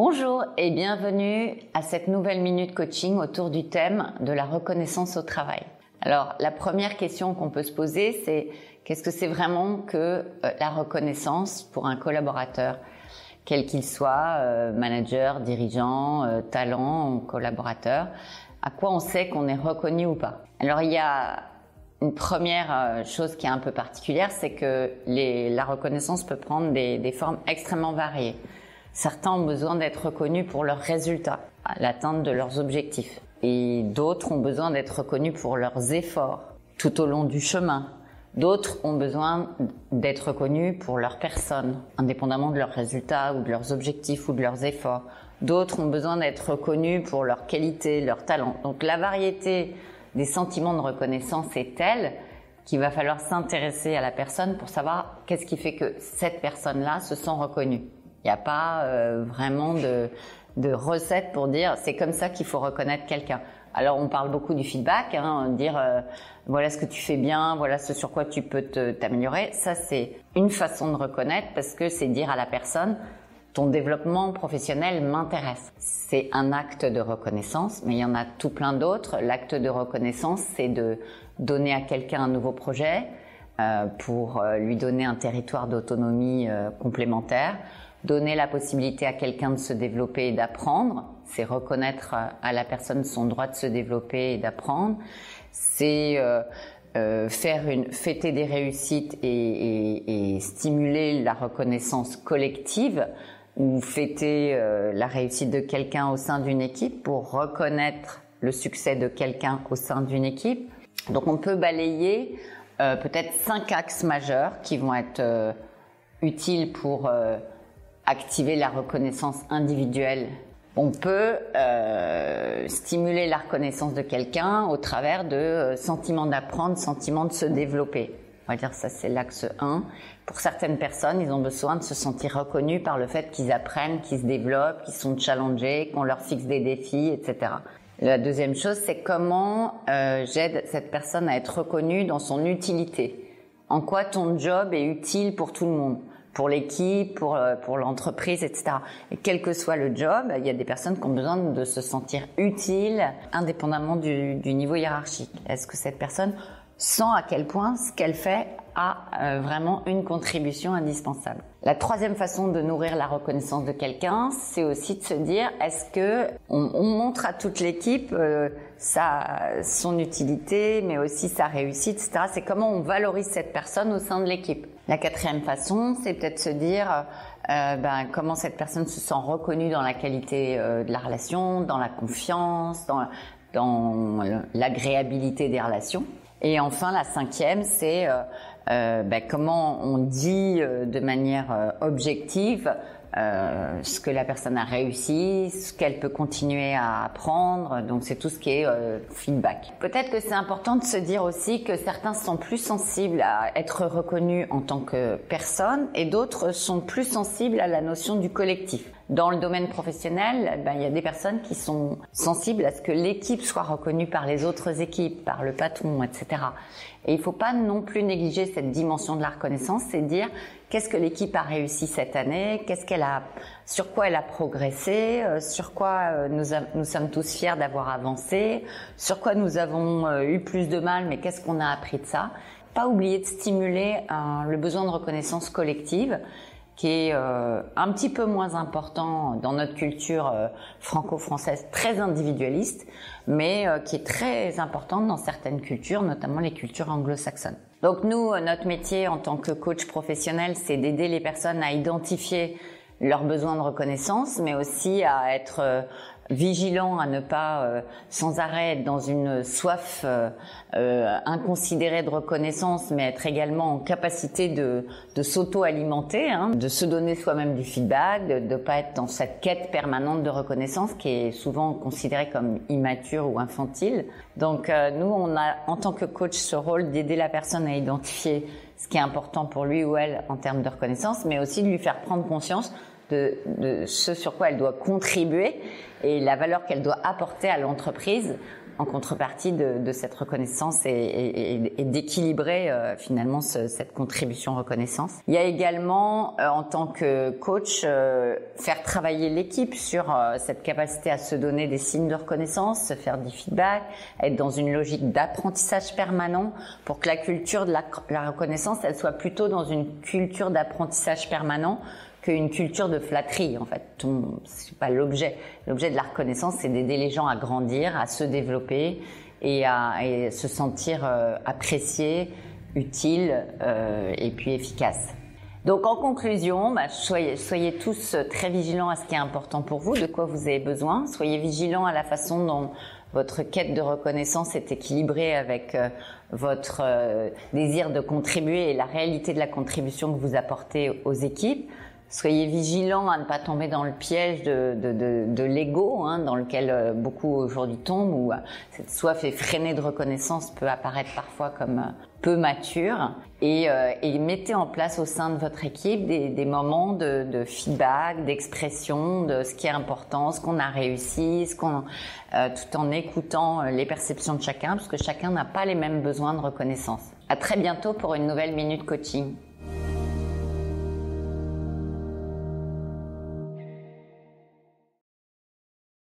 Bonjour et bienvenue à cette nouvelle minute coaching autour du thème de la reconnaissance au travail. Alors la première question qu'on peut se poser c'est qu'est-ce que c'est vraiment que euh, la reconnaissance pour un collaborateur quel qu'il soit, euh, manager, dirigeant, euh, talent, collaborateur, à quoi on sait qu'on est reconnu ou pas? Alors il y a une première chose qui est un peu particulière, c'est que la reconnaissance peut prendre des formes extrêmement variées. Certains ont besoin d'être reconnus pour leurs résultats, l'atteinte de leurs objectifs. Et d'autres ont besoin d'être reconnus pour leurs efforts tout au long du chemin. D'autres ont besoin d'être reconnus pour leur personne, indépendamment de leurs résultats ou de leurs objectifs ou de leurs efforts. D'autres ont besoin d'être reconnus pour leur qualité, leur talent. Donc la variété des sentiments de reconnaissance est telle qu'il va falloir s'intéresser à la personne pour savoir qu'est-ce qui fait que cette personne-là se sent reconnue. Il n'y a pas euh, vraiment de, recette pour dire c'est comme ça qu'il faut reconnaître quelqu'un. Alors on parle beaucoup du feedback, hein, dire euh, voilà ce que tu fais bien, voilà ce sur quoi tu peux t'améliorer. Ça c'est une façon de reconnaître parce que c'est dire à la personne ton développement professionnel m'intéresse. C'est un acte de reconnaissance, mais il y en a tout plein d'autres. L'acte de reconnaissance, c'est de donner à quelqu'un un nouveau projet euh, pour lui donner un territoire d'autonomie complémentaire donner la possibilité à quelqu'un de se développer et d'apprendre, c'est reconnaître à la personne son droit de se développer et d'apprendre, c'est euh, euh, faire une fêter des réussites et, stimuler la reconnaissance collective ou fêter euh, la réussite de quelqu'un au sein d'une équipe pour reconnaître le succès de quelqu'un au sein d'une équipe. Donc on peut balayer peut-être cinq axes majeurs qui vont être utiles pour activer la reconnaissance individuelle. On peut euh, stimuler la reconnaissance de quelqu'un au travers de euh, sentiments d'apprendre, sentiments de se développer. On va dire ça c'est l'axe 1. Pour certaines personnes, ils ont besoin de se sentir reconnus par le fait qu'ils apprennent, qu'ils se développent, qu'ils sont challengés, qu'on leur fixe des défis, etc. La deuxième chose, c'est comment euh, j'aide cette personne à être reconnue dans son utilité. En quoi ton job est utile pour tout le monde? Pour l'équipe, pour, euh, pour l'entreprise, etc. Et quel que soit le job, il y a des personnes qui ont besoin de se sentir utiles indépendamment du, du niveau hiérarchique. Est-ce que cette personne sent à quel point ce qu'elle fait a euh, vraiment une contribution indispensable. La troisième façon de nourrir la reconnaissance de quelqu'un, c'est aussi de se dire est-ce que on, on montre à toute l'équipe euh, sa son utilité, mais aussi sa réussite, etc. C'est comment on valorise cette personne au sein de l'équipe. La quatrième façon, c'est peut-être se dire euh, ben, comment cette personne se sent reconnue dans la qualité de la relation, dans la confiance, dans l'agréabilité des relations. Et enfin, la cinquième, c'est euh, euh ben, comment on dit euh, de manière objective euh, ce que la personne a réussi, ce qu'elle peut continuer à apprendre. Donc c'est tout ce qui est euh, feedback. Peut-être que c'est important de se dire aussi que certains sont plus sensibles à être reconnus en tant que personne et d'autres sont plus sensibles à la notion du collectif. Dans le domaine professionnel, ben, il y a des personnes qui sont sensibles à ce que l'équipe soit reconnue par les autres équipes, par le patron, etc. Et il ne faut pas non plus négliger cette dimension de la reconnaissance, c'est dire qu'est-ce que l'équipe a réussi cette année, qu'est-ce qu'elle a, sur quoi elle a progressé, euh, sur quoi euh, nous, nous sommes tous fiers d'avoir avancé, sur quoi nous avons euh, eu plus de mal, mais qu'est-ce qu'on a appris de ça. Pas oublier de stimuler le besoin de reconnaissance collective qui est euh, un petit peu moins important dans notre culture euh, franco-française très individualiste, mais euh, qui est très importante dans certaines cultures, notamment les cultures anglo-saxonnes. Donc nous, notre métier en tant que coach professionnel, c'est d'aider les personnes à identifier leurs besoins de reconnaissance, mais aussi à être vigilant à ne pas euh, sans arrêt être dans une soif euh, euh, inconsidérée de reconnaissance, mais être également en capacité de, de s'auto-alimenter, hein, de se donner soi-même du feedback, de ne pas être dans cette quête permanente de reconnaissance qui est souvent considérée comme immature ou infantile. Donc nous, on a en tant que coach ce rôle d'aider la personne à identifier ce qui est important pour lui ou elle en termes de reconnaissance, mais aussi de lui faire prendre conscience de, de, ce sur quoi elle doit contribuer et la valeur qu'elle doit apporter à l'entreprise en contrepartie de, cette reconnaissance et, d'équilibrer euh, finalement cette contribution reconnaissance. Il y a également, euh, en tant que coach, euh, faire travailler l'équipe sur cette capacité à se donner des signes de reconnaissance, se faire du feedback, être dans une logique d'apprentissage permanent pour que la culture de la, la reconnaissance, elle soit plutôt dans une culture d'apprentissage permanent qu'une culture de flatterie en fait. C'est pas l'objet. L'objet de la reconnaissance, c'est d'aider les gens à grandir, à se développer et à se sentir euh, appréciés, utiles euh, et puis efficaces. Donc en conclusion, bah, soyez, tous très vigilants à ce qui est important pour vous, de quoi vous avez besoin. Soyez vigilants à la façon dont votre quête de reconnaissance est équilibrée avec euh, votre désir de contribuer et la réalité de la contribution que vous apportez aux équipes. Soyez vigilants à ne pas tomber dans le piège de, l'ego, hein, dans lequel euh, beaucoup aujourd'hui tombent, où euh, cette soif effrénée de reconnaissance peut apparaître parfois comme euh, peu mature. Et, et, mettez en place au sein de votre équipe des, moments de, feedback, d'expression de ce qui est important, ce qu'on a réussi, qu'on, tout en écoutant les perceptions de chacun, parce que chacun n'a pas les mêmes besoins de reconnaissance. À très bientôt pour une nouvelle minute coaching.